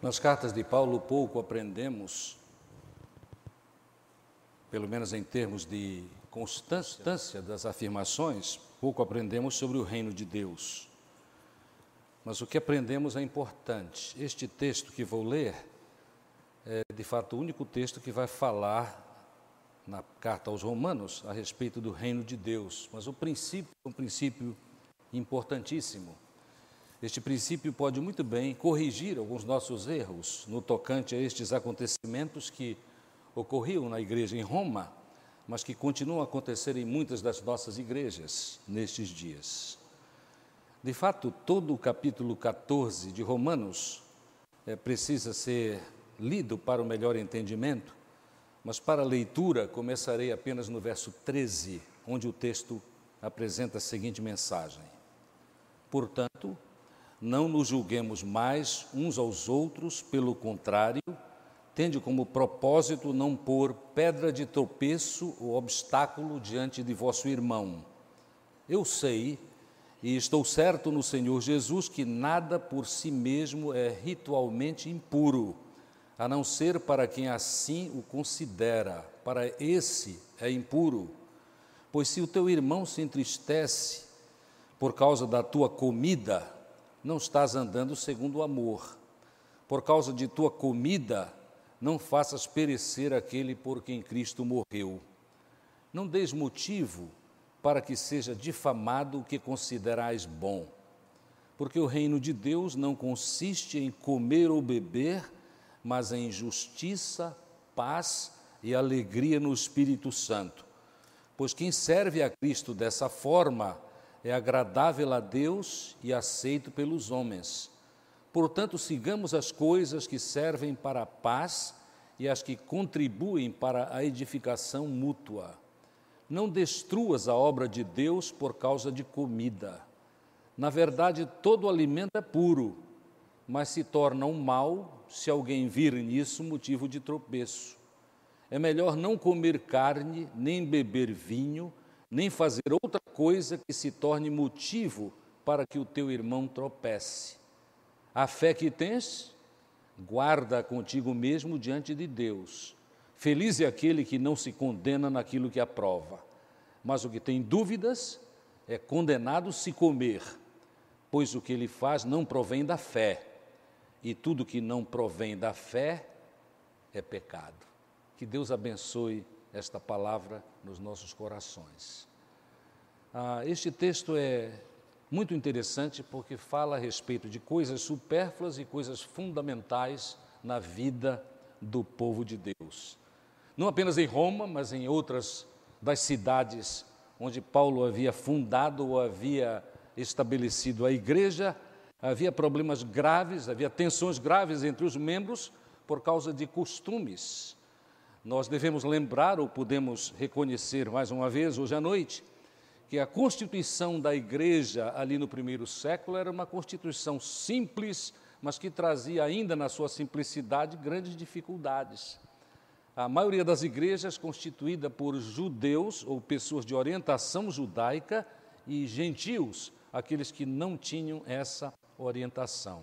Nas cartas de Paulo, pouco aprendemos, pelo menos em termos de constância das afirmações, pouco aprendemos sobre o reino de Deus. Mas o que aprendemos é importante. Este texto que vou ler é, de fato, o único texto que vai falar na carta aos Romanos a respeito do reino de Deus. Mas o princípio é um princípio importantíssimo. Este princípio pode muito bem corrigir alguns nossos erros no tocante a estes acontecimentos que ocorriam na igreja em Roma, mas que continuam a acontecer em muitas das nossas igrejas nestes dias. De fato, todo o capítulo 14 de Romanos é, precisa ser lido para o melhor entendimento, mas para a leitura começarei apenas no verso 13, onde o texto apresenta a seguinte mensagem: Portanto, não nos julguemos mais uns aos outros, pelo contrário, tende como propósito não pôr pedra de tropeço ou obstáculo diante de vosso irmão. Eu sei e estou certo no Senhor Jesus que nada por si mesmo é ritualmente impuro, a não ser para quem assim o considera, para esse é impuro. Pois se o teu irmão se entristece por causa da tua comida, não estás andando segundo o amor. Por causa de tua comida, não faças perecer aquele por quem Cristo morreu. Não des motivo para que seja difamado o que considerais bom. Porque o reino de Deus não consiste em comer ou beber, mas em justiça, paz e alegria no Espírito Santo. Pois quem serve a Cristo dessa forma é agradável a Deus e aceito pelos homens. Portanto, sigamos as coisas que servem para a paz e as que contribuem para a edificação mútua. Não destruas a obra de Deus por causa de comida. Na verdade, todo alimento é puro, mas se torna um mal se alguém vir nisso motivo de tropeço. É melhor não comer carne, nem beber vinho, nem fazer outra coisa que se torne motivo para que o teu irmão tropece. A fé que tens, guarda contigo mesmo diante de Deus. Feliz é aquele que não se condena naquilo que aprova, mas o que tem dúvidas é condenado se comer, pois o que ele faz não provém da fé, e tudo que não provém da fé é pecado. Que Deus abençoe esta palavra nos nossos corações. Ah, este texto é muito interessante porque fala a respeito de coisas supérfluas e coisas fundamentais na vida do povo de Deus. Não apenas em Roma, mas em outras das cidades onde Paulo havia fundado ou havia estabelecido a igreja, havia problemas graves, havia tensões graves entre os membros por causa de costumes nós devemos lembrar, ou podemos reconhecer mais uma vez hoje à noite, que a constituição da igreja ali no primeiro século era uma constituição simples, mas que trazia ainda na sua simplicidade grandes dificuldades. A maioria das igrejas constituída por judeus ou pessoas de orientação judaica e gentios, aqueles que não tinham essa orientação.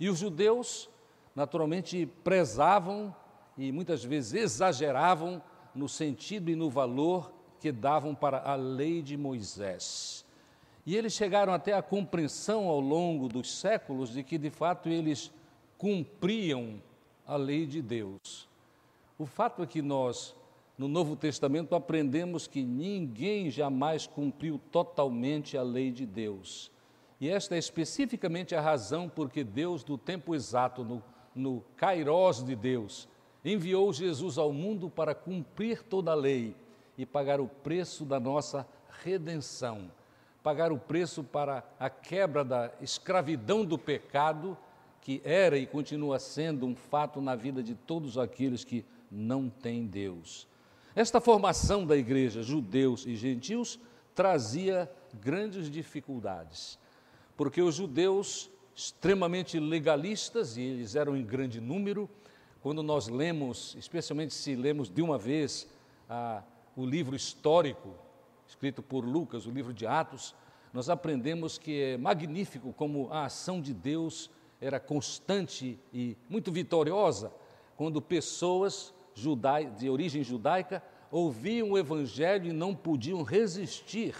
E os judeus, naturalmente, prezavam e muitas vezes exageravam no sentido e no valor que davam para a lei de Moisés. E eles chegaram até a compreensão ao longo dos séculos de que de fato eles cumpriam a lei de Deus. O fato é que nós, no Novo Testamento, aprendemos que ninguém jamais cumpriu totalmente a lei de Deus. E esta é especificamente a razão porque Deus, do tempo exato, no, no Kairós de Deus, enviou Jesus ao mundo para cumprir toda a lei e pagar o preço da nossa redenção, pagar o preço para a quebra da escravidão do pecado, que era e continua sendo um fato na vida de todos aqueles que não têm Deus. Esta formação da igreja, judeus e gentios, trazia grandes dificuldades, porque os judeus, extremamente legalistas, e eles eram em grande número, quando nós lemos, especialmente se lemos de uma vez ah, o livro histórico escrito por Lucas, o livro de Atos, nós aprendemos que é magnífico como a ação de Deus era constante e muito vitoriosa quando pessoas de origem judaica ouviam o Evangelho e não podiam resistir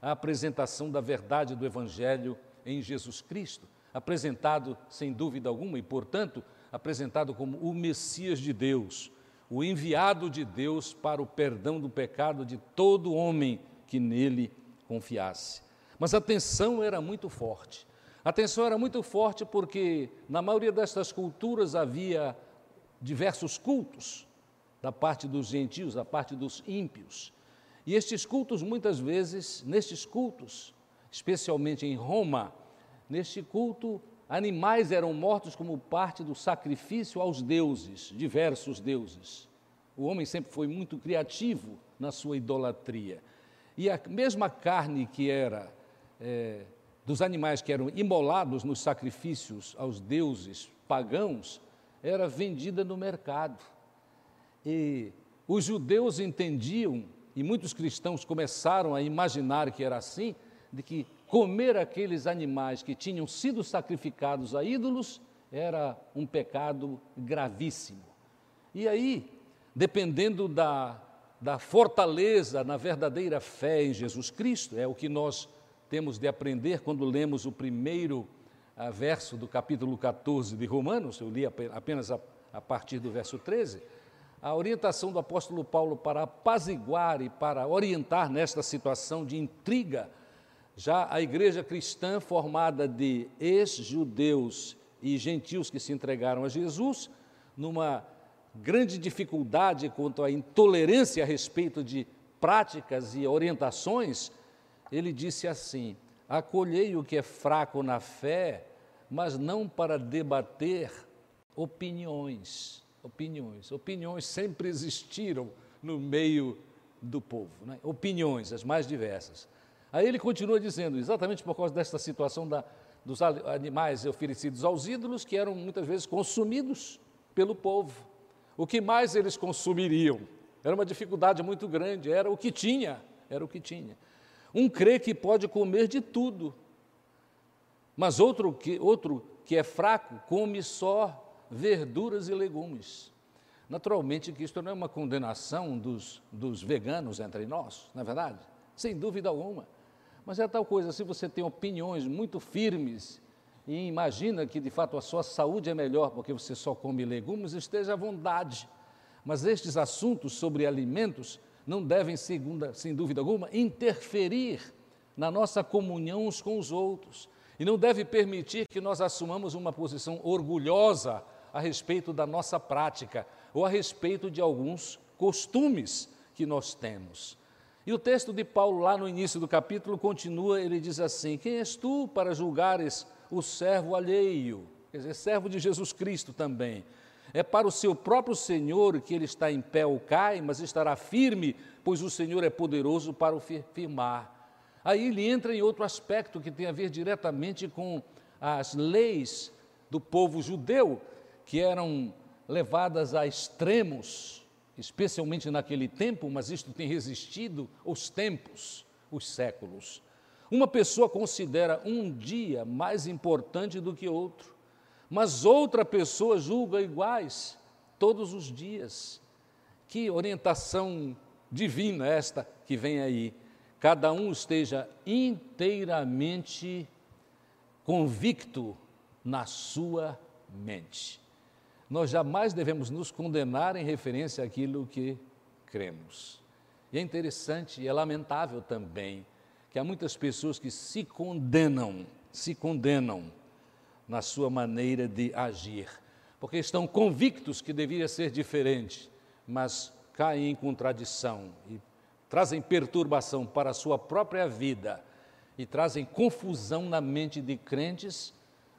à apresentação da verdade do Evangelho em Jesus Cristo, apresentado sem dúvida alguma e, portanto, apresentado como o Messias de Deus, o enviado de Deus para o perdão do pecado de todo homem que nele confiasse. Mas a tensão era muito forte. A tensão era muito forte porque na maioria destas culturas havia diversos cultos da parte dos gentios, da parte dos ímpios. E estes cultos, muitas vezes, nestes cultos, especialmente em Roma, neste culto, animais eram mortos como parte do sacrifício aos deuses, diversos deuses. O homem sempre foi muito criativo na sua idolatria. E a mesma carne que era é, dos animais que eram imolados nos sacrifícios aos deuses pagãos, era vendida no mercado. E os judeus entendiam, e muitos cristãos começaram a imaginar que era assim, de que comer aqueles animais que tinham sido sacrificados a ídolos era um pecado gravíssimo. E aí, dependendo da, da fortaleza na verdadeira fé em Jesus Cristo, é o que nós temos de aprender quando lemos o primeiro ah, verso do capítulo 14 de Romanos, eu li apenas a, a partir do verso 13 a orientação do apóstolo Paulo para apaziguar e para orientar nesta situação de intriga, já a igreja cristã formada de ex-judeus e gentios que se entregaram a Jesus, numa grande dificuldade quanto à intolerância a respeito de práticas e orientações, ele disse assim: acolhei o que é fraco na fé, mas não para debater opiniões opiniões. Opiniões sempre existiram no meio do povo, né? opiniões, as mais diversas. Aí ele continua dizendo, exatamente por causa desta situação da, dos animais oferecidos aos ídolos, que eram muitas vezes consumidos pelo povo. O que mais eles consumiriam? Era uma dificuldade muito grande, era o que tinha, era o que tinha. Um crê que pode comer de tudo, mas outro que, outro que é fraco come só verduras e legumes. Naturalmente que isto não é uma condenação dos, dos veganos entre nós, não é verdade? Sem dúvida alguma. Mas é tal coisa, se você tem opiniões muito firmes e imagina que de fato a sua saúde é melhor porque você só come legumes, esteja à vontade. Mas estes assuntos sobre alimentos não devem, segunda, sem dúvida alguma, interferir na nossa comunhão uns com os outros. E não deve permitir que nós assumamos uma posição orgulhosa a respeito da nossa prática ou a respeito de alguns costumes que nós temos. E o texto de Paulo, lá no início do capítulo, continua, ele diz assim: Quem és tu para julgares o servo alheio? Quer dizer, servo de Jesus Cristo também. É para o seu próprio Senhor que ele está em pé ou cai, mas estará firme, pois o Senhor é poderoso para o firmar. Aí ele entra em outro aspecto que tem a ver diretamente com as leis do povo judeu, que eram levadas a extremos, especialmente naquele tempo, mas isto tem resistido os tempos, os séculos. Uma pessoa considera um dia mais importante do que outro, mas outra pessoa julga iguais todos os dias. Que orientação divina esta que vem aí. Cada um esteja inteiramente convicto na sua mente nós jamais devemos nos condenar em referência àquilo que cremos. E é interessante e é lamentável também que há muitas pessoas que se condenam, se condenam na sua maneira de agir, porque estão convictos que deveria ser diferente, mas caem em contradição e trazem perturbação para a sua própria vida e trazem confusão na mente de crentes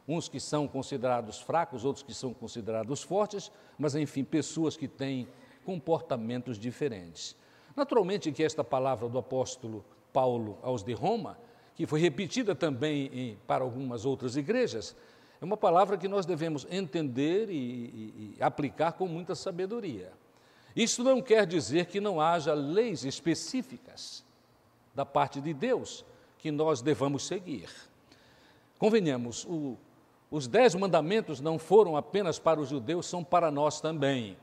uns que são considerados fracos, outros que são considerados fortes, mas enfim, pessoas que têm comportamentos diferentes. Naturalmente que esta palavra do apóstolo Paulo aos de Roma, que foi repetida também em, para algumas outras igrejas, é uma palavra que nós devemos entender e, e, e aplicar com muita sabedoria. Isso não quer dizer que não haja leis específicas da parte de Deus que nós devamos seguir. Convenhamos, o os dez mandamentos não foram apenas para os judeus, são para nós também.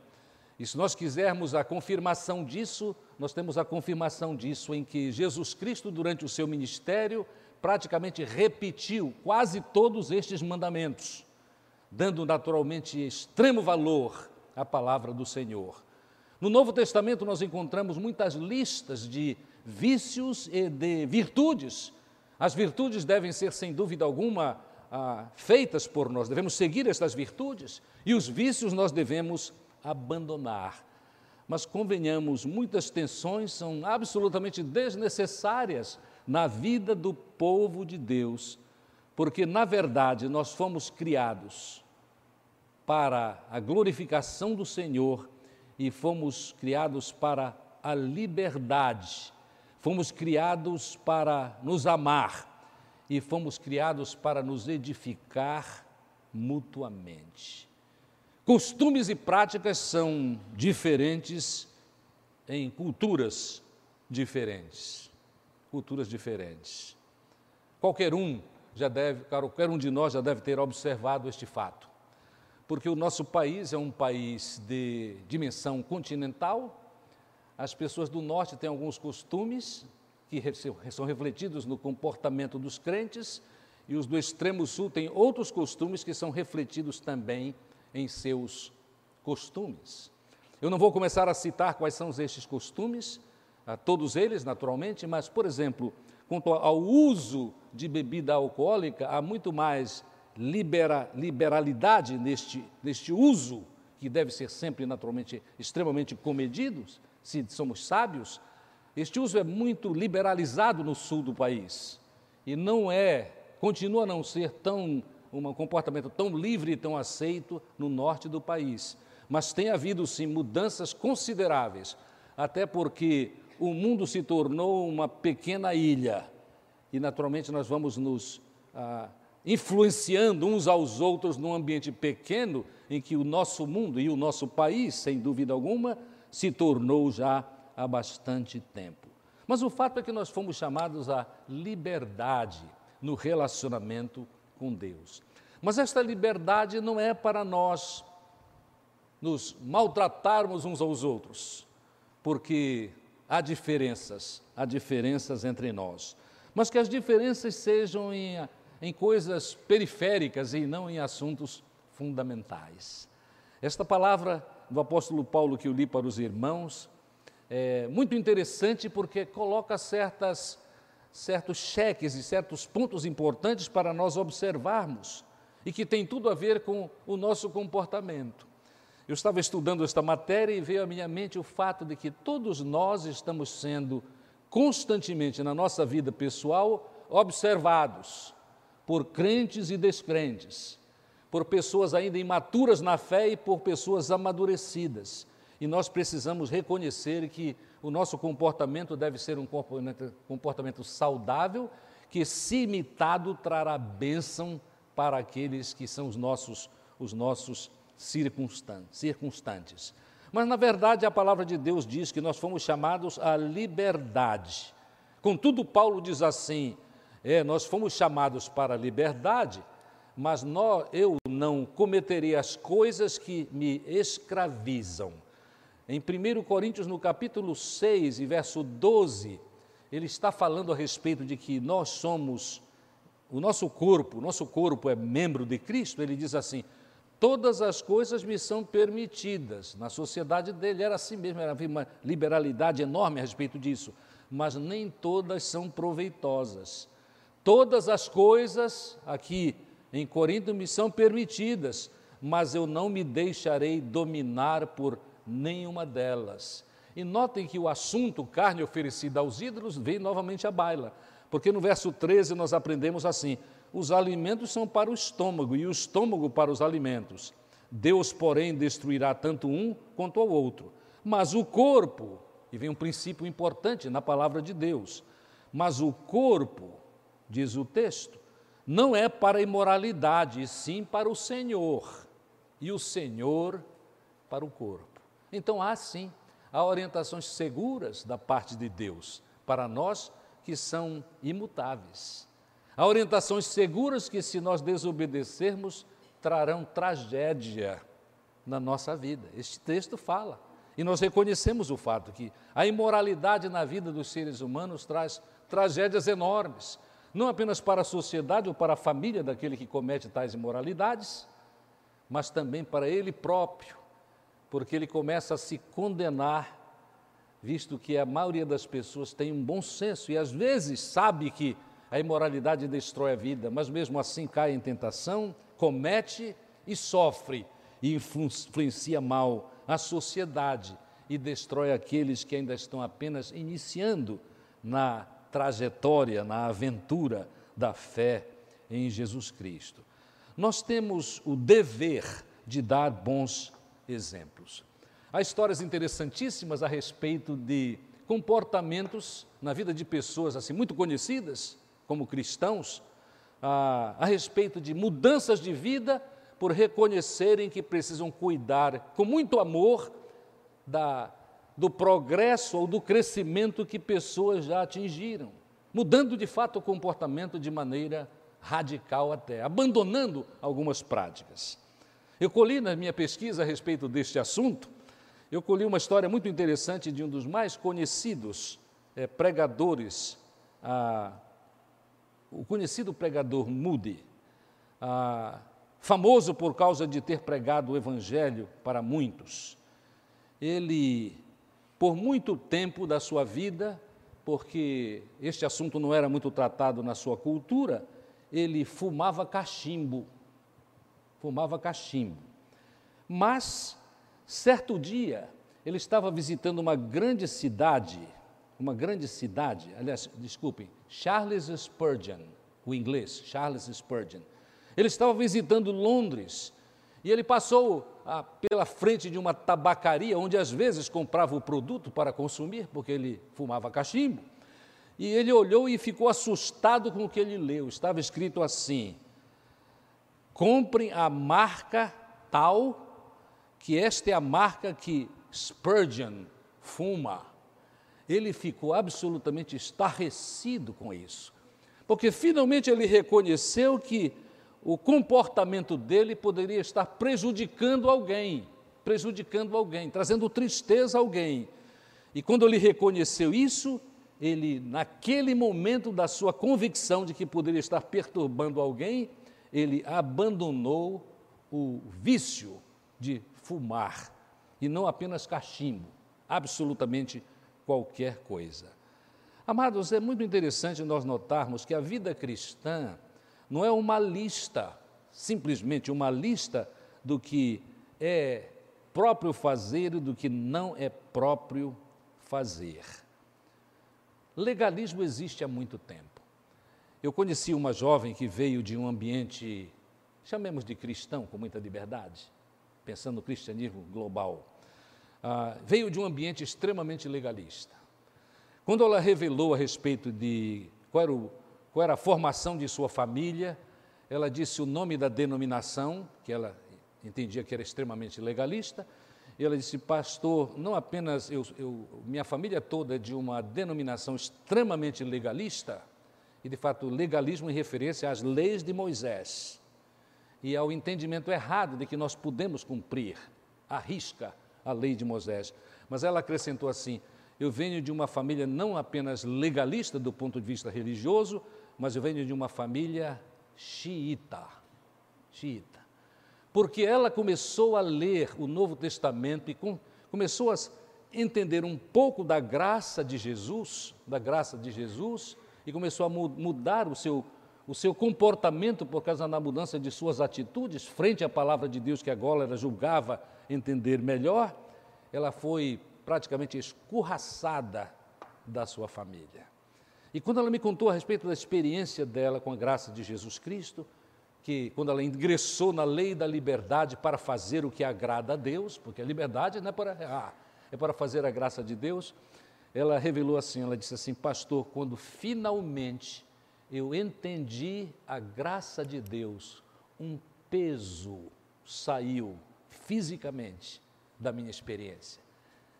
E se nós quisermos a confirmação disso, nós temos a confirmação disso em que Jesus Cristo, durante o seu ministério, praticamente repetiu quase todos estes mandamentos, dando naturalmente extremo valor à palavra do Senhor. No Novo Testamento, nós encontramos muitas listas de vícios e de virtudes. As virtudes devem ser, sem dúvida alguma, ah, feitas por nós, devemos seguir estas virtudes, e os vícios nós devemos abandonar. Mas convenhamos, muitas tensões são absolutamente desnecessárias na vida do povo de Deus, porque, na verdade, nós fomos criados para a glorificação do Senhor e fomos criados para a liberdade, fomos criados para nos amar e fomos criados para nos edificar mutuamente. Costumes e práticas são diferentes em culturas diferentes. Culturas diferentes. Qualquer um já deve, qualquer um de nós já deve ter observado este fato porque o nosso país é um país de dimensão continental, as pessoas do norte têm alguns costumes que são refletidos no comportamento dos crentes, e os do extremo sul têm outros costumes que são refletidos também em seus costumes. Eu não vou começar a citar quais são estes costumes, todos eles, naturalmente, mas, por exemplo, quanto ao uso de bebida alcoólica, há muito mais libera, liberalidade neste, neste uso, que deve ser sempre, naturalmente, extremamente comedido, se somos sábios, este uso é muito liberalizado no sul do país e não é, continua a não ser tão um comportamento tão livre e tão aceito no norte do país. Mas tem havido sim mudanças consideráveis, até porque o mundo se tornou uma pequena ilha e naturalmente nós vamos nos ah, influenciando uns aos outros num ambiente pequeno em que o nosso mundo e o nosso país, sem dúvida alguma, se tornou já há bastante tempo. Mas o fato é que nós fomos chamados à liberdade no relacionamento com Deus. Mas esta liberdade não é para nós nos maltratarmos uns aos outros, porque há diferenças, há diferenças entre nós, mas que as diferenças sejam em em coisas periféricas e não em assuntos fundamentais. Esta palavra do apóstolo Paulo que eu li para os irmãos é muito interessante porque coloca certas, certos cheques e certos pontos importantes para nós observarmos e que tem tudo a ver com o nosso comportamento. Eu estava estudando esta matéria e veio à minha mente o fato de que todos nós estamos sendo constantemente na nossa vida pessoal observados por crentes e descrentes, por pessoas ainda imaturas na fé e por pessoas amadurecidas. E nós precisamos reconhecer que o nosso comportamento deve ser um comportamento saudável, que, se imitado, trará bênção para aqueles que são os nossos, os nossos circunstantes. Mas, na verdade, a palavra de Deus diz que nós fomos chamados à liberdade. Contudo, Paulo diz assim: é, nós fomos chamados para a liberdade, mas nós, eu não cometerei as coisas que me escravizam. Em 1 Coríntios, no capítulo 6 e verso 12, ele está falando a respeito de que nós somos, o nosso corpo, o nosso corpo é membro de Cristo, ele diz assim: todas as coisas me são permitidas. Na sociedade dele era assim mesmo, havia uma liberalidade enorme a respeito disso, mas nem todas são proveitosas. Todas as coisas aqui em Corinto me são permitidas, mas eu não me deixarei dominar por nenhuma delas. E notem que o assunto carne oferecida aos ídolos vem novamente à baila, porque no verso 13 nós aprendemos assim: os alimentos são para o estômago e o estômago para os alimentos. Deus, porém, destruirá tanto um quanto ao outro. Mas o corpo, e vem um princípio importante na palavra de Deus, mas o corpo diz o texto, não é para a imoralidade, e sim para o Senhor, e o Senhor para o corpo. Então há sim, há orientações seguras da parte de Deus para nós que são imutáveis. Há orientações seguras que, se nós desobedecermos, trarão tragédia na nossa vida. Este texto fala. E nós reconhecemos o fato que a imoralidade na vida dos seres humanos traz tragédias enormes, não apenas para a sociedade ou para a família daquele que comete tais imoralidades, mas também para ele próprio, porque ele começa a se condenar, visto que a maioria das pessoas tem um bom senso e às vezes sabe que a imoralidade destrói a vida, mas mesmo assim cai em tentação, comete e sofre e influencia mal a sociedade e destrói aqueles que ainda estão apenas iniciando na trajetória, na aventura da fé em Jesus Cristo. Nós temos o dever de dar bons exemplos. Há histórias interessantíssimas a respeito de comportamentos na vida de pessoas assim muito conhecidas como cristãos, a, a respeito de mudanças de vida por reconhecerem que precisam cuidar com muito amor da, do progresso ou do crescimento que pessoas já atingiram, mudando de fato o comportamento de maneira radical até, abandonando algumas práticas. Eu colhi na minha pesquisa a respeito deste assunto, eu colhi uma história muito interessante de um dos mais conhecidos é, pregadores, ah, o conhecido pregador Moody. Ah, famoso por causa de ter pregado o Evangelho para muitos. Ele, por muito tempo da sua vida, porque este assunto não era muito tratado na sua cultura, ele fumava cachimbo. Fumava cachimbo. Mas, certo dia, ele estava visitando uma grande cidade, uma grande cidade, aliás, desculpem, Charles Spurgeon, o inglês, Charles Spurgeon ele estava visitando Londres e ele passou ah, pela frente de uma tabacaria, onde às vezes comprava o produto para consumir, porque ele fumava cachimbo. E ele olhou e ficou assustado com o que ele leu. Estava escrito assim: comprem a marca tal, que esta é a marca que Spurgeon fuma. Ele ficou absolutamente estarrecido com isso, porque finalmente ele reconheceu que o comportamento dele poderia estar prejudicando alguém, prejudicando alguém, trazendo tristeza a alguém. E quando ele reconheceu isso, ele, naquele momento da sua convicção de que poderia estar perturbando alguém, ele abandonou o vício de fumar, e não apenas cachimbo, absolutamente qualquer coisa. Amados, é muito interessante nós notarmos que a vida cristã, não é uma lista, simplesmente uma lista do que é próprio fazer e do que não é próprio fazer. Legalismo existe há muito tempo. Eu conheci uma jovem que veio de um ambiente, chamemos de cristão, com muita liberdade, pensando no cristianismo global. Ah, veio de um ambiente extremamente legalista. Quando ela revelou a respeito de qual era o qual era a formação de sua família, ela disse o nome da denominação, que ela entendia que era extremamente legalista, e ela disse, pastor, não apenas eu, eu, minha família toda é de uma denominação extremamente legalista, e de fato legalismo em referência às leis de Moisés, e ao entendimento errado de que nós podemos cumprir à risca a lei de Moisés. Mas ela acrescentou assim: eu venho de uma família não apenas legalista do ponto de vista religioso, mas eu venho de uma família xiita. Xiita. Porque ela começou a ler o Novo Testamento e com, começou a entender um pouco da graça de Jesus, da graça de Jesus, e começou a mudar o seu, o seu comportamento por causa da mudança de suas atitudes frente à palavra de Deus que agora ela julgava entender melhor, ela foi praticamente escorraçada da sua família. E quando ela me contou a respeito da experiência dela com a graça de Jesus Cristo, que quando ela ingressou na lei da liberdade para fazer o que agrada a Deus, porque a liberdade não é para errar, é para fazer a graça de Deus, ela revelou assim, ela disse assim, pastor, quando finalmente eu entendi a graça de Deus, um peso saiu fisicamente da minha experiência.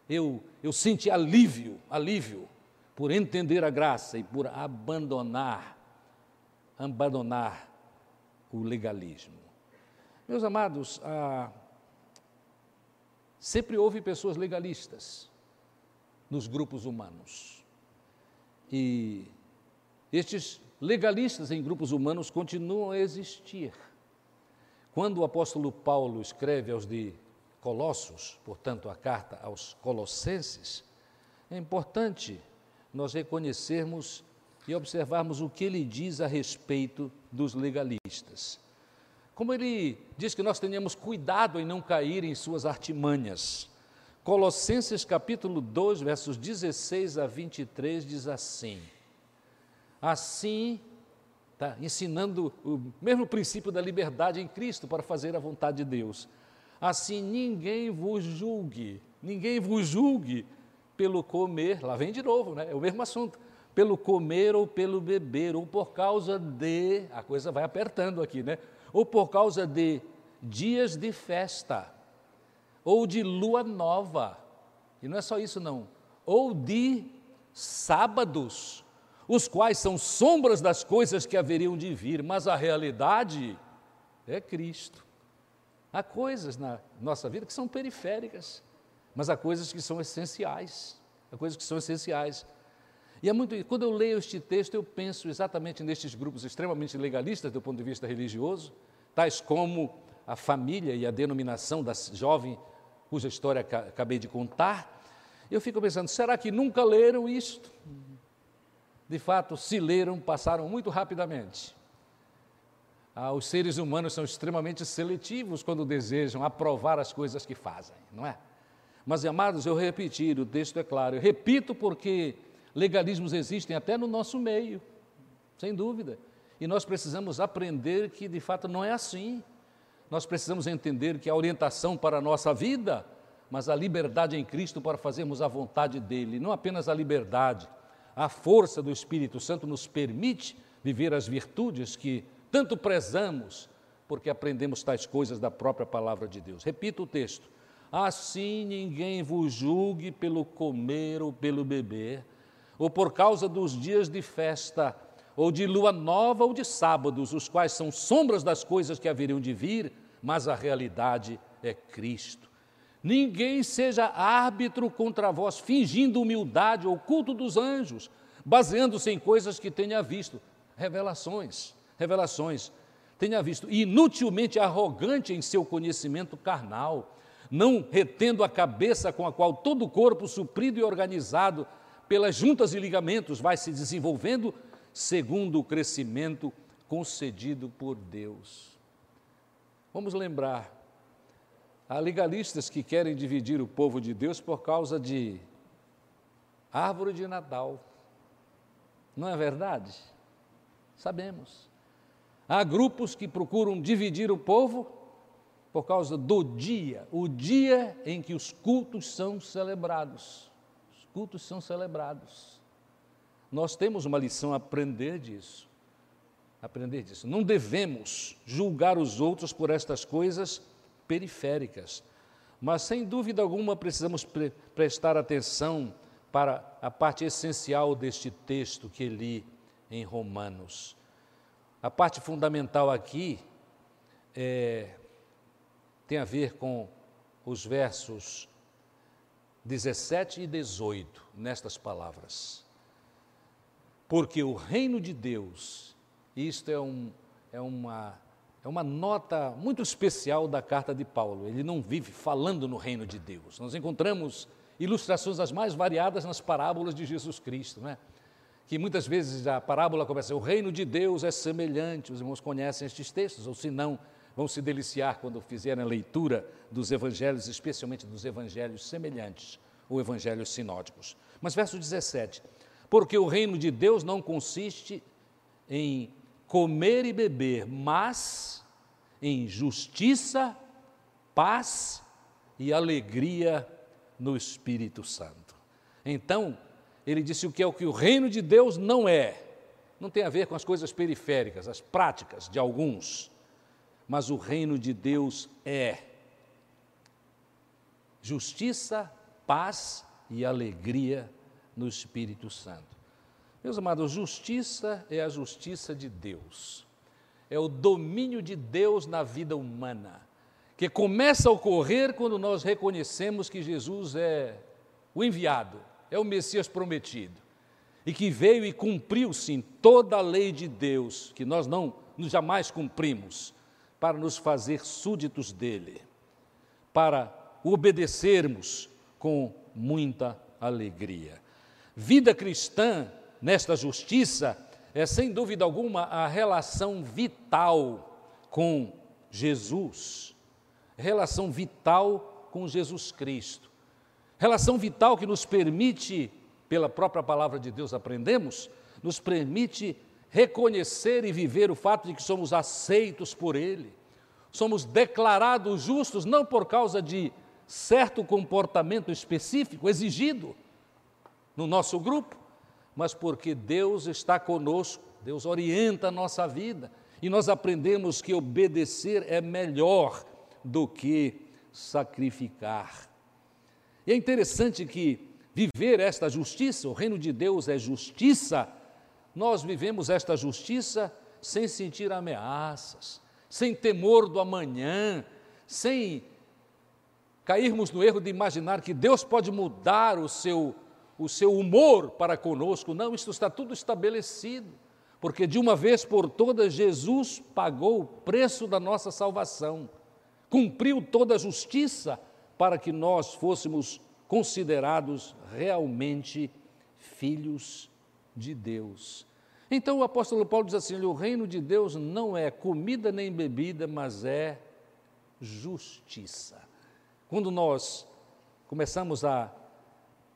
Eu, eu senti alívio, alívio, por entender a graça e por abandonar abandonar o legalismo. Meus amados, ah, sempre houve pessoas legalistas nos grupos humanos. E estes legalistas em grupos humanos continuam a existir. Quando o apóstolo Paulo escreve aos de Colossos, portanto, a carta aos Colossenses, é importante nós reconhecermos e observarmos o que ele diz a respeito dos legalistas. Como ele diz que nós tenhamos cuidado em não cair em suas artimanhas. Colossenses capítulo 2, versos 16 a 23 diz assim: Assim, tá ensinando o mesmo princípio da liberdade em Cristo para fazer a vontade de Deus. Assim ninguém vos julgue, ninguém vos julgue pelo comer, lá vem de novo, né? É o mesmo assunto. Pelo comer ou pelo beber, ou por causa de, a coisa vai apertando aqui, né? Ou por causa de dias de festa, ou de lua nova, e não é só isso não, ou de sábados, os quais são sombras das coisas que haveriam de vir, mas a realidade é Cristo. Há coisas na nossa vida que são periféricas, mas há coisas que são essenciais. Há coisas que são essenciais. E é muito, quando eu leio este texto, eu penso exatamente nestes grupos extremamente legalistas do ponto de vista religioso, tais como a família e a denominação da jovem cuja história acabei de contar. Eu fico pensando, será que nunca leram isto? de fato, se leram, passaram muito rapidamente. Ah, os seres humanos são extremamente seletivos quando desejam aprovar as coisas que fazem, não é? Mas, amados, eu repetir, o texto é claro, eu repito porque legalismos existem até no nosso meio, sem dúvida. E nós precisamos aprender que de fato não é assim. Nós precisamos entender que a orientação para a nossa vida, mas a liberdade em Cristo para fazermos a vontade dele, não apenas a liberdade, a força do Espírito Santo nos permite viver as virtudes que tanto prezamos, porque aprendemos tais coisas da própria palavra de Deus. Repito o texto: Assim ninguém vos julgue pelo comer ou pelo beber, ou por causa dos dias de festa, ou de lua nova ou de sábados, os quais são sombras das coisas que haveriam de vir, mas a realidade é Cristo. Ninguém seja árbitro contra vós, fingindo humildade ou culto dos anjos, baseando-se em coisas que tenha visto. Revelações, revelações. Tenha visto, inutilmente arrogante em seu conhecimento carnal, não retendo a cabeça com a qual todo o corpo, suprido e organizado pelas juntas e ligamentos, vai se desenvolvendo segundo o crescimento concedido por Deus. Vamos lembrar Há legalistas que querem dividir o povo de Deus por causa de árvore de Natal. Não é verdade? Sabemos. Há grupos que procuram dividir o povo por causa do dia, o dia em que os cultos são celebrados. Os cultos são celebrados. Nós temos uma lição a aprender disso. Aprender disso. Não devemos julgar os outros por estas coisas periféricas. Mas, sem dúvida alguma, precisamos pre prestar atenção para a parte essencial deste texto que li em Romanos. A parte fundamental aqui é, tem a ver com os versos 17 e 18, nestas palavras. Porque o reino de Deus, isto é, um, é uma é uma nota muito especial da carta de Paulo. Ele não vive falando no reino de Deus. Nós encontramos ilustrações as mais variadas nas parábolas de Jesus Cristo, né? que muitas vezes a parábola começa, o reino de Deus é semelhante, os irmãos conhecem estes textos, ou se não, vão se deliciar quando fizerem a leitura dos evangelhos, especialmente dos evangelhos semelhantes, ou evangelhos sinódicos. Mas verso 17, porque o reino de Deus não consiste em comer e beber, mas em justiça, paz e alegria no Espírito Santo. Então, ele disse o que é o que o reino de Deus não é. Não tem a ver com as coisas periféricas, as práticas de alguns, mas o reino de Deus é justiça, paz e alegria no Espírito Santo. Meus amados, justiça é a justiça de Deus. É o domínio de Deus na vida humana, que começa a ocorrer quando nós reconhecemos que Jesus é o enviado, é o Messias prometido, e que veio e cumpriu sim toda a lei de Deus, que nós não jamais cumprimos, para nos fazer súditos dele, para obedecermos com muita alegria. Vida cristã nesta justiça é, sem dúvida alguma, a relação vital com Jesus, relação vital com Jesus Cristo, relação vital que nos permite, pela própria palavra de Deus aprendemos, nos permite reconhecer e viver o fato de que somos aceitos por Ele, somos declarados justos não por causa de certo comportamento específico exigido no nosso grupo, mas porque Deus está conosco, Deus orienta a nossa vida e nós aprendemos que obedecer é melhor do que sacrificar. E é interessante que viver esta justiça, o reino de Deus é justiça, nós vivemos esta justiça sem sentir ameaças, sem temor do amanhã, sem cairmos no erro de imaginar que Deus pode mudar o seu o seu humor para conosco. Não, isso está tudo estabelecido, porque de uma vez por todas Jesus pagou o preço da nossa salvação, cumpriu toda a justiça para que nós fôssemos considerados realmente filhos de Deus. Então o apóstolo Paulo diz assim: o reino de Deus não é comida nem bebida, mas é justiça. Quando nós começamos a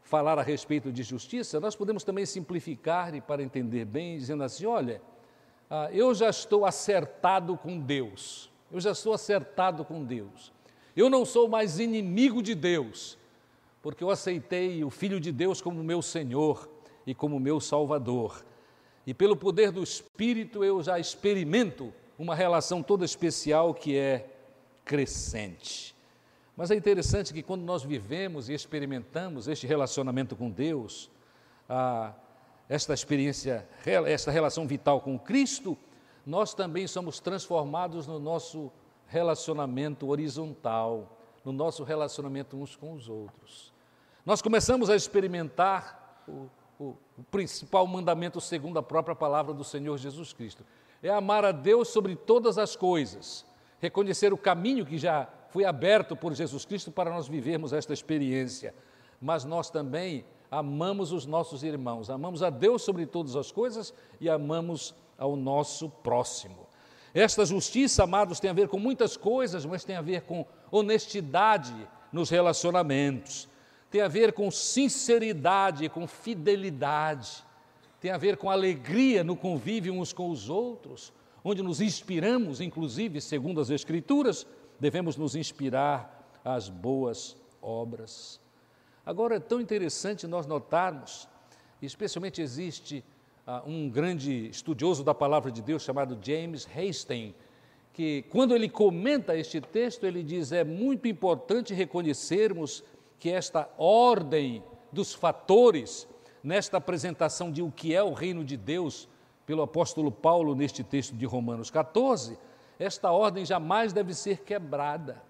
falar a respeito de justiça, nós podemos também simplificar e para entender bem, dizendo assim: olha, ah, eu já estou acertado com Deus, eu já estou acertado com Deus, eu não sou mais inimigo de Deus, porque eu aceitei o Filho de Deus como meu Senhor e como meu Salvador, e pelo poder do Espírito eu já experimento uma relação toda especial que é crescente. Mas é interessante que quando nós vivemos e experimentamos este relacionamento com Deus, esta experiência, esta relação vital com Cristo, nós também somos transformados no nosso relacionamento horizontal, no nosso relacionamento uns com os outros. Nós começamos a experimentar o, o, o principal mandamento segundo a própria palavra do Senhor Jesus Cristo. É amar a Deus sobre todas as coisas, reconhecer o caminho que já foi aberto por Jesus Cristo para nós vivermos esta experiência. Mas nós também amamos os nossos irmãos, amamos a Deus sobre todas as coisas e amamos ao nosso próximo. Esta justiça, amados, tem a ver com muitas coisas, mas tem a ver com honestidade nos relacionamentos, tem a ver com sinceridade, com fidelidade, tem a ver com alegria no convívio uns com os outros, onde nos inspiramos, inclusive, segundo as Escrituras, devemos nos inspirar às boas obras. Agora é tão interessante nós notarmos, especialmente existe ah, um grande estudioso da palavra de Deus chamado James Hastings, que quando ele comenta este texto, ele diz: é muito importante reconhecermos que esta ordem dos fatores, nesta apresentação de o que é o reino de Deus, pelo apóstolo Paulo neste texto de Romanos 14, esta ordem jamais deve ser quebrada,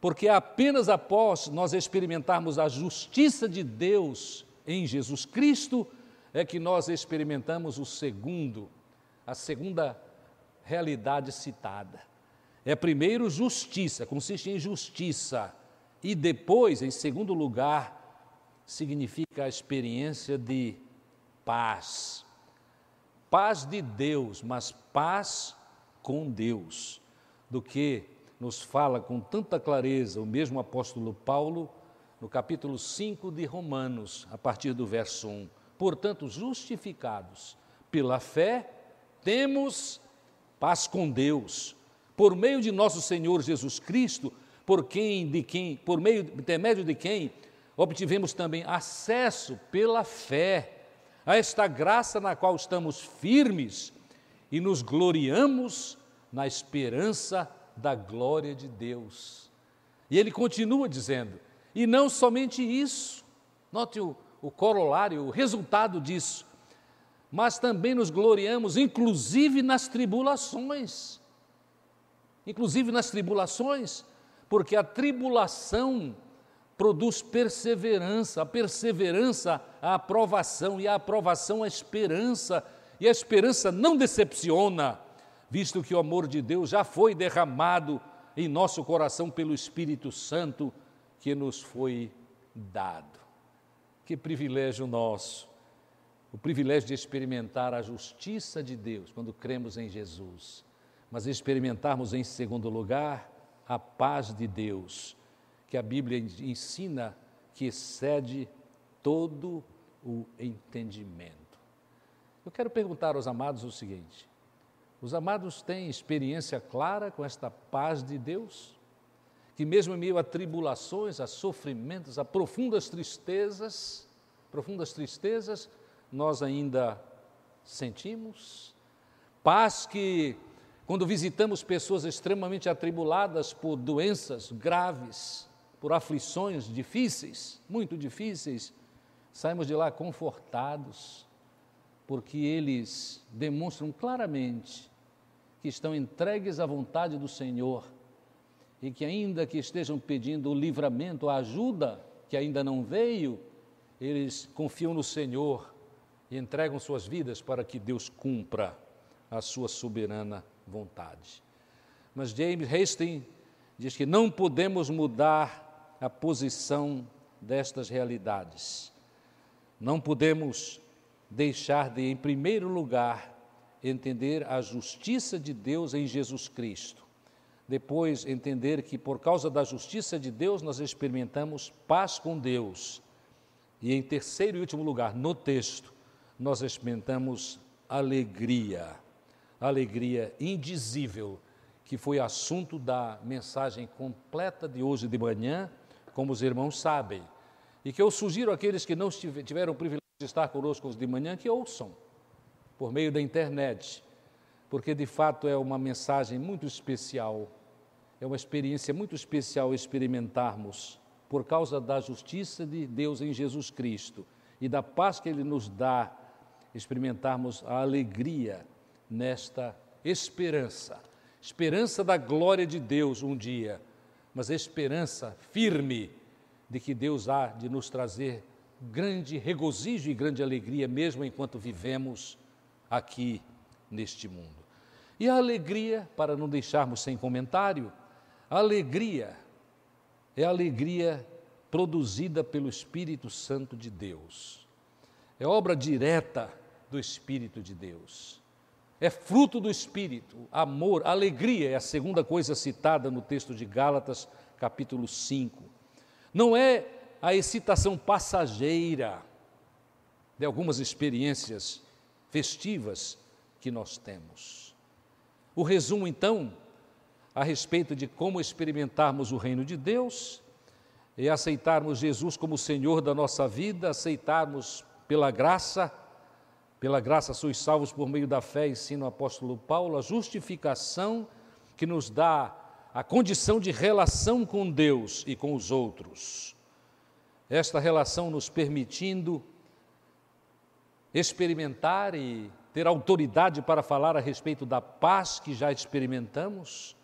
porque apenas após nós experimentarmos a justiça de Deus em Jesus Cristo é que nós experimentamos o segundo, a segunda realidade citada. É primeiro justiça, consiste em justiça, e depois, em segundo lugar, significa a experiência de paz. Paz de Deus, mas paz com Deus, do que nos fala com tanta clareza o mesmo apóstolo Paulo no capítulo 5 de Romanos, a partir do verso 1. Portanto, justificados pela fé, temos paz com Deus, por meio de nosso Senhor Jesus Cristo, por quem de quem, por meio intermédio de quem obtivemos também acesso pela fé a esta graça na qual estamos firmes e nos gloriamos na esperança da glória de Deus. E ele continua dizendo, e não somente isso, note o, o corolário, o resultado disso, mas também nos gloriamos, inclusive nas tribulações. Inclusive nas tribulações, porque a tribulação produz perseverança, a perseverança, a aprovação, e a aprovação, a esperança, e a esperança não decepciona, visto que o amor de Deus já foi derramado em nosso coração pelo Espírito Santo que nos foi dado. Que privilégio nosso, o privilégio de experimentar a justiça de Deus quando cremos em Jesus, mas experimentarmos em segundo lugar a paz de Deus que a Bíblia ensina que excede todo o entendimento. Eu quero perguntar aos amados o seguinte: os amados têm experiência clara com esta paz de Deus? Que mesmo em meio a tribulações, a sofrimentos, a profundas tristezas, profundas tristezas, nós ainda sentimos? Paz que, quando visitamos pessoas extremamente atribuladas por doenças graves, por aflições difíceis, muito difíceis, saímos de lá confortados, porque eles demonstram claramente que estão entregues à vontade do Senhor e que, ainda que estejam pedindo o livramento, a ajuda que ainda não veio, eles confiam no Senhor e entregam suas vidas para que Deus cumpra a sua soberana vontade. Mas James Hastings diz que não podemos mudar a posição destas realidades. Não podemos deixar de, em primeiro lugar, entender a justiça de Deus em Jesus Cristo. Depois, entender que por causa da justiça de Deus nós experimentamos paz com Deus. E em terceiro e último lugar, no texto, nós experimentamos alegria. Alegria indizível, que foi assunto da mensagem completa de hoje de manhã como os irmãos sabem, e que eu sugiro àqueles que não tiveram o privilégio estar conosco de manhã que ouçam por meio da internet, porque de fato é uma mensagem muito especial, é uma experiência muito especial experimentarmos por causa da justiça de Deus em Jesus Cristo e da paz que Ele nos dá, experimentarmos a alegria nesta esperança, esperança da glória de Deus um dia mas esperança firme de que Deus há de nos trazer grande regozijo e grande alegria, mesmo enquanto vivemos aqui neste mundo. E a alegria, para não deixarmos sem comentário, a alegria é a alegria produzida pelo Espírito Santo de Deus. É obra direta do Espírito de Deus é fruto do Espírito, amor, alegria é a segunda coisa citada no texto de Gálatas, capítulo 5. Não é a excitação passageira de algumas experiências festivas que nós temos. O resumo, então, a respeito de como experimentarmos o reino de Deus é aceitarmos Jesus como Senhor da nossa vida, aceitarmos pela graça pela graça sois salvos por meio da fé, ensina o apóstolo Paulo, a justificação que nos dá a condição de relação com Deus e com os outros. Esta relação nos permitindo experimentar e ter autoridade para falar a respeito da paz que já experimentamos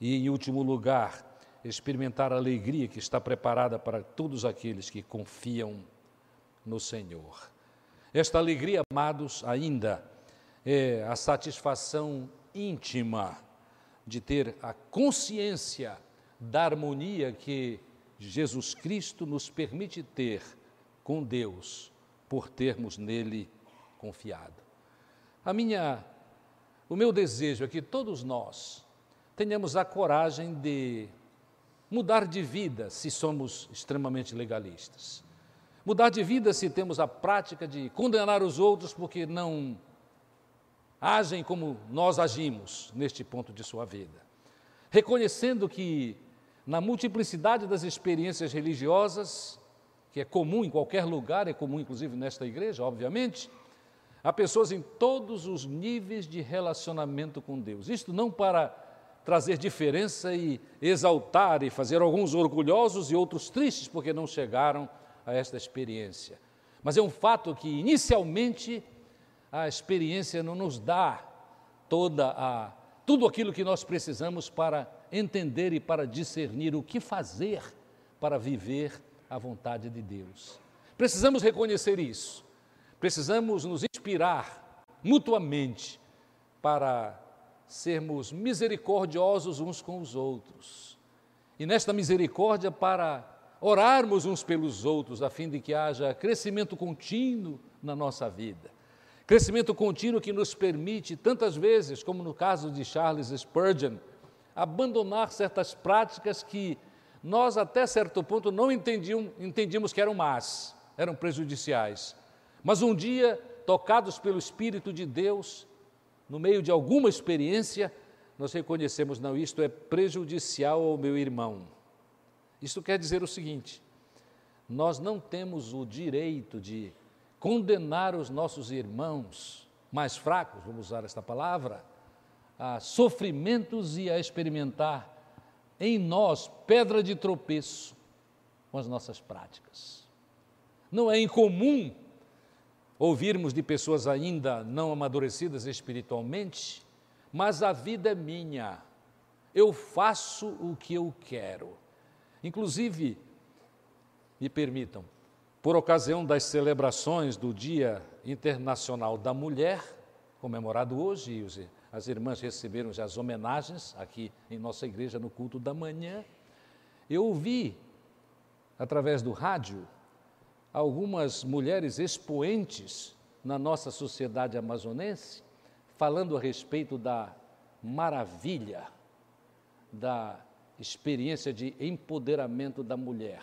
e, em último lugar, experimentar a alegria que está preparada para todos aqueles que confiam no Senhor. Esta alegria, amados, ainda é a satisfação íntima de ter a consciência da harmonia que Jesus Cristo nos permite ter com Deus por termos nele confiado. A minha o meu desejo é que todos nós tenhamos a coragem de mudar de vida se somos extremamente legalistas. Mudar de vida se temos a prática de condenar os outros porque não agem como nós agimos neste ponto de sua vida. Reconhecendo que na multiplicidade das experiências religiosas, que é comum em qualquer lugar, é comum inclusive nesta igreja, obviamente, há pessoas em todos os níveis de relacionamento com Deus. Isto não para trazer diferença e exaltar e fazer alguns orgulhosos e outros tristes porque não chegaram a esta experiência. Mas é um fato que, inicialmente, a experiência não nos dá toda a tudo aquilo que nós precisamos para entender e para discernir o que fazer para viver a vontade de Deus. Precisamos reconhecer isso. Precisamos nos inspirar mutuamente para sermos misericordiosos uns com os outros. E nesta misericórdia para orarmos uns pelos outros, a fim de que haja crescimento contínuo na nossa vida. Crescimento contínuo que nos permite, tantas vezes, como no caso de Charles Spurgeon, abandonar certas práticas que nós, até certo ponto, não entendíamos, entendíamos que eram más, eram prejudiciais. Mas um dia, tocados pelo Espírito de Deus, no meio de alguma experiência, nós reconhecemos, não, isto é prejudicial ao meu irmão. Isto quer dizer o seguinte: nós não temos o direito de condenar os nossos irmãos mais fracos, vamos usar esta palavra, a sofrimentos e a experimentar em nós pedra de tropeço com as nossas práticas. Não é incomum ouvirmos de pessoas ainda não amadurecidas espiritualmente, mas a vida é minha, eu faço o que eu quero. Inclusive, me permitam, por ocasião das celebrações do Dia Internacional da Mulher, comemorado hoje, as irmãs receberam já as homenagens aqui em nossa igreja no culto da manhã, eu ouvi, através do rádio, algumas mulheres expoentes na nossa sociedade amazonense, falando a respeito da maravilha da experiência de empoderamento da mulher.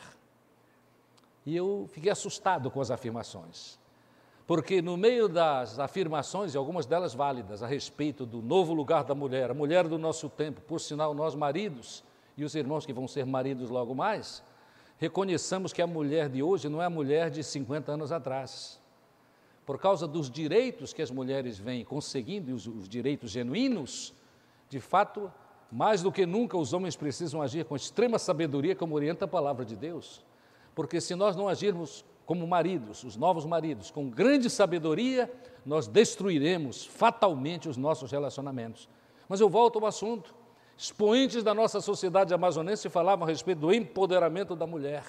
E eu fiquei assustado com as afirmações. Porque no meio das afirmações, e algumas delas válidas, a respeito do novo lugar da mulher, a mulher do nosso tempo, por sinal, nós maridos e os irmãos que vão ser maridos logo mais, reconheçamos que a mulher de hoje não é a mulher de 50 anos atrás. Por causa dos direitos que as mulheres vêm conseguindo, os, os direitos genuínos, de fato, mais do que nunca os homens precisam agir com extrema sabedoria, como orienta a palavra de Deus. Porque se nós não agirmos como maridos, os novos maridos, com grande sabedoria, nós destruiremos fatalmente os nossos relacionamentos. Mas eu volto ao assunto. Expoentes da nossa sociedade amazonense falavam a respeito do empoderamento da mulher.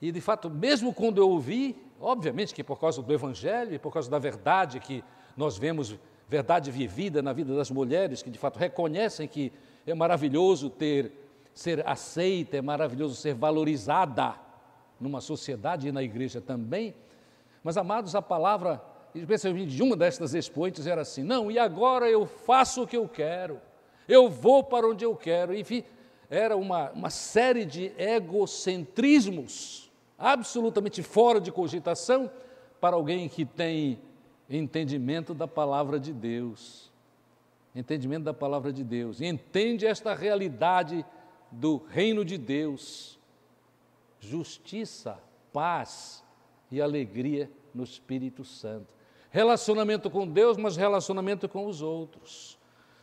E, de fato, mesmo quando eu ouvi, obviamente que por causa do Evangelho e por causa da verdade que nós vemos, verdade vivida na vida das mulheres, que de fato reconhecem que é maravilhoso ter ser aceita, é maravilhoso ser valorizada numa sociedade e na igreja também. Mas, amados, a palavra, especialmente de uma destas expoentes, era assim: não, e agora eu faço o que eu quero, eu vou para onde eu quero. Enfim, era uma, uma série de egocentrismos absolutamente fora de cogitação para alguém que tem entendimento da palavra de Deus. Entendimento da palavra de Deus. E entende esta realidade do reino de Deus, justiça, paz e alegria no Espírito Santo. Relacionamento com Deus, mas relacionamento com os outros.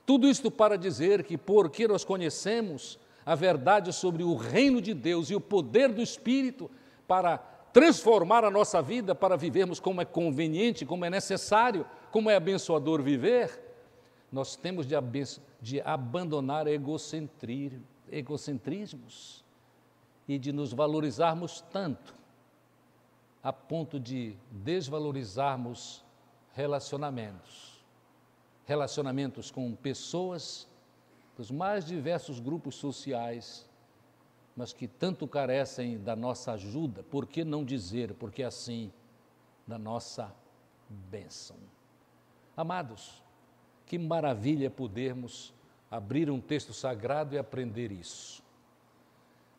Tudo isto para dizer que, porque nós conhecemos a verdade sobre o reino de Deus e o poder do Espírito para transformar a nossa vida, para vivermos como é conveniente, como é necessário, como é abençoador viver, nós temos de, de abandonar egocentrismo egocentrismos e de nos valorizarmos tanto a ponto de desvalorizarmos relacionamentos. Relacionamentos com pessoas dos mais diversos grupos sociais, mas que tanto carecem da nossa ajuda, por que não dizer, porque assim, da nossa bênção. Amados, que maravilha podermos abrir um texto sagrado e aprender isso.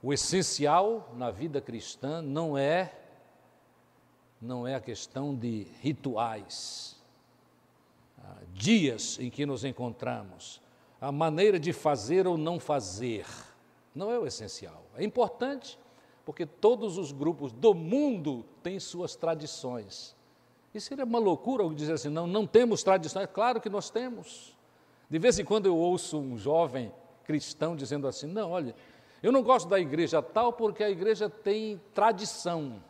O essencial na vida cristã não é não é a questão de rituais, ah, dias em que nos encontramos, a maneira de fazer ou não fazer, não é o essencial. É importante porque todos os grupos do mundo têm suas tradições. E seria uma loucura dizer assim, não, não temos tradições. Claro que nós temos. De vez em quando eu ouço um jovem cristão dizendo assim: não, olha, eu não gosto da igreja tal porque a igreja tem tradição,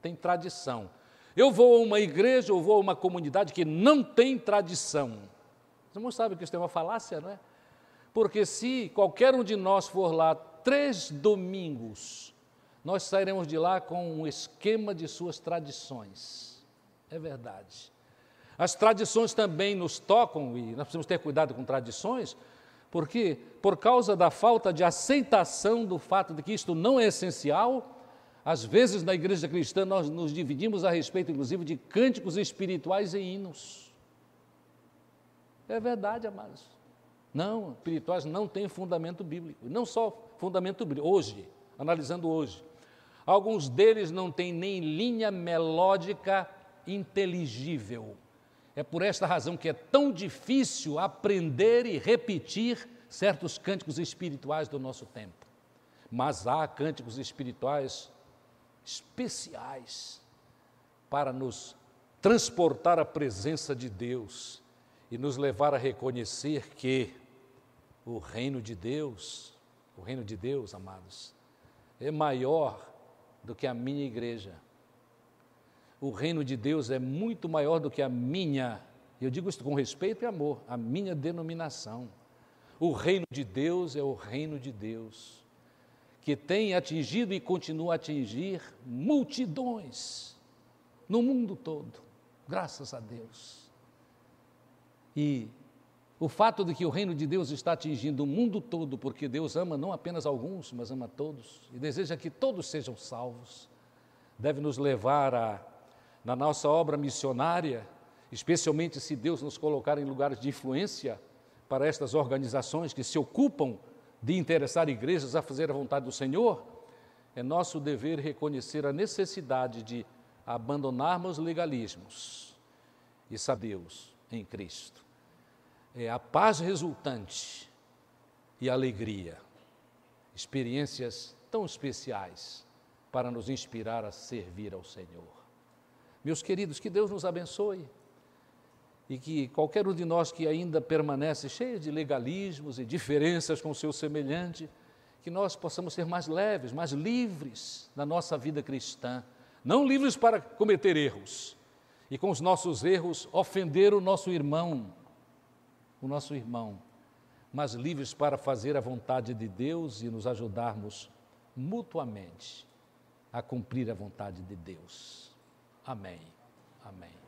tem tradição. Eu vou a uma igreja, eu vou a uma comunidade que não tem tradição. Você não sabe que isso é uma falácia, não é? Porque se qualquer um de nós for lá três domingos, nós sairemos de lá com um esquema de suas tradições. É verdade. As tradições também nos tocam e nós precisamos ter cuidado com tradições, porque por causa da falta de aceitação do fato de que isto não é essencial, às vezes, na igreja cristã, nós nos dividimos a respeito, inclusive, de cânticos espirituais e hinos. É verdade, amados. Não, espirituais não têm fundamento bíblico. Não só fundamento bíblico, hoje, analisando hoje. Alguns deles não têm nem linha melódica inteligível. É por esta razão que é tão difícil aprender e repetir certos cânticos espirituais do nosso tempo. Mas há cânticos espirituais especiais para nos transportar à presença de Deus e nos levar a reconhecer que o reino de Deus, o reino de Deus, amados, é maior do que a minha igreja. O reino de Deus é muito maior do que a minha, eu digo isso com respeito e amor, a minha denominação. O reino de Deus é o reino de Deus que tem atingido e continua a atingir multidões no mundo todo, graças a Deus. E o fato de que o reino de Deus está atingindo o mundo todo, porque Deus ama não apenas alguns, mas ama todos, e deseja que todos sejam salvos, deve nos levar a, na nossa obra missionária, especialmente se Deus nos colocar em lugares de influência para estas organizações que se ocupam de interessar igrejas a fazer a vontade do Senhor, é nosso dever reconhecer a necessidade de abandonarmos legalismos e sabemos em Cristo. É a paz resultante e a alegria, experiências tão especiais para nos inspirar a servir ao Senhor. Meus queridos, que Deus nos abençoe e que qualquer um de nós que ainda permanece cheio de legalismos e diferenças com o seu semelhante, que nós possamos ser mais leves, mais livres na nossa vida cristã, não livres para cometer erros e com os nossos erros ofender o nosso irmão, o nosso irmão, mas livres para fazer a vontade de Deus e nos ajudarmos mutuamente a cumprir a vontade de Deus. Amém. Amém.